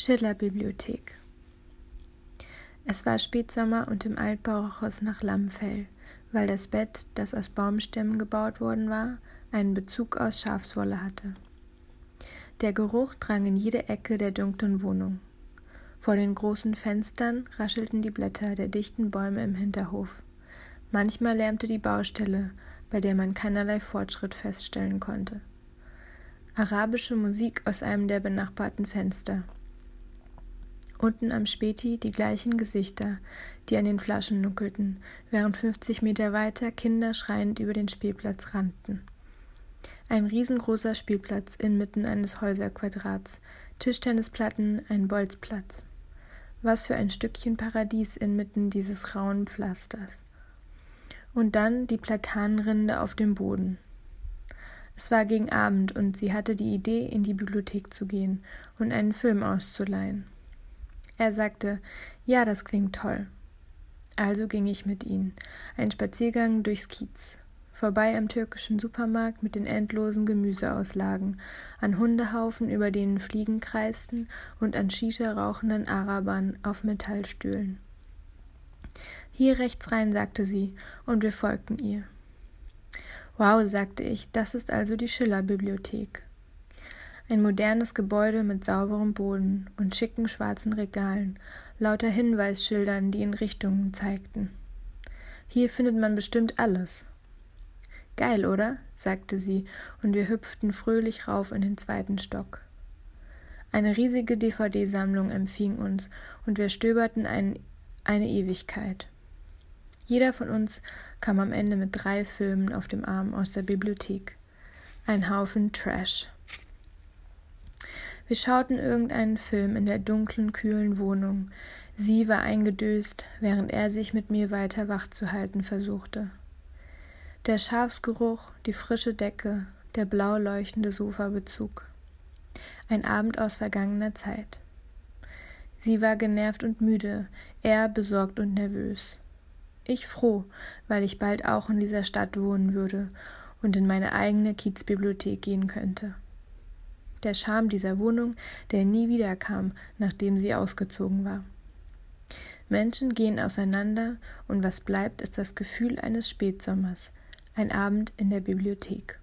Schiller-Bibliothek. Es war Spätsommer und im Altbau roch es nach Lammfell, weil das Bett, das aus Baumstämmen gebaut worden war, einen Bezug aus Schafswolle hatte. Der Geruch drang in jede Ecke der dunklen Wohnung. Vor den großen Fenstern raschelten die Blätter der dichten Bäume im Hinterhof. Manchmal lärmte die Baustelle, bei der man keinerlei Fortschritt feststellen konnte. Arabische Musik aus einem der benachbarten Fenster. Unten am Späti die gleichen Gesichter, die an den Flaschen nuckelten, während 50 Meter weiter Kinder schreiend über den Spielplatz rannten. Ein riesengroßer Spielplatz inmitten eines Häuserquadrats, Tischtennisplatten, ein Bolzplatz. Was für ein Stückchen Paradies inmitten dieses rauen Pflasters. Und dann die Platanenrinde auf dem Boden. Es war gegen Abend und sie hatte die Idee, in die Bibliothek zu gehen und einen Film auszuleihen. Er sagte, ja, das klingt toll. Also ging ich mit ihnen. Ein Spaziergang durchs Kiez. Vorbei am türkischen Supermarkt mit den endlosen Gemüseauslagen, an Hundehaufen, über denen Fliegen kreisten, und an Shisha rauchenden Arabern auf Metallstühlen. Hier rechts rein, sagte sie, und wir folgten ihr. Wow, sagte ich, das ist also die Schiller-Bibliothek. Ein modernes Gebäude mit sauberem Boden und schicken schwarzen Regalen, lauter Hinweisschildern, die in Richtungen zeigten. Hier findet man bestimmt alles. Geil, oder? sagte sie, und wir hüpften fröhlich rauf in den zweiten Stock. Eine riesige DVD-Sammlung empfing uns, und wir stöberten ein, eine Ewigkeit. Jeder von uns kam am Ende mit drei Filmen auf dem Arm aus der Bibliothek. Ein Haufen Trash. Wir schauten irgendeinen Film in der dunklen, kühlen Wohnung. Sie war eingedöst, während er sich mit mir weiter wach zu halten versuchte. Der Schafsgeruch, die frische Decke, der blau leuchtende Sofabezug. Ein Abend aus vergangener Zeit. Sie war genervt und müde, er besorgt und nervös. Ich froh, weil ich bald auch in dieser Stadt wohnen würde und in meine eigene Kiezbibliothek gehen könnte der Charme dieser Wohnung, der nie wiederkam, nachdem sie ausgezogen war. Menschen gehen auseinander, und was bleibt, ist das Gefühl eines Spätsommers, ein Abend in der Bibliothek.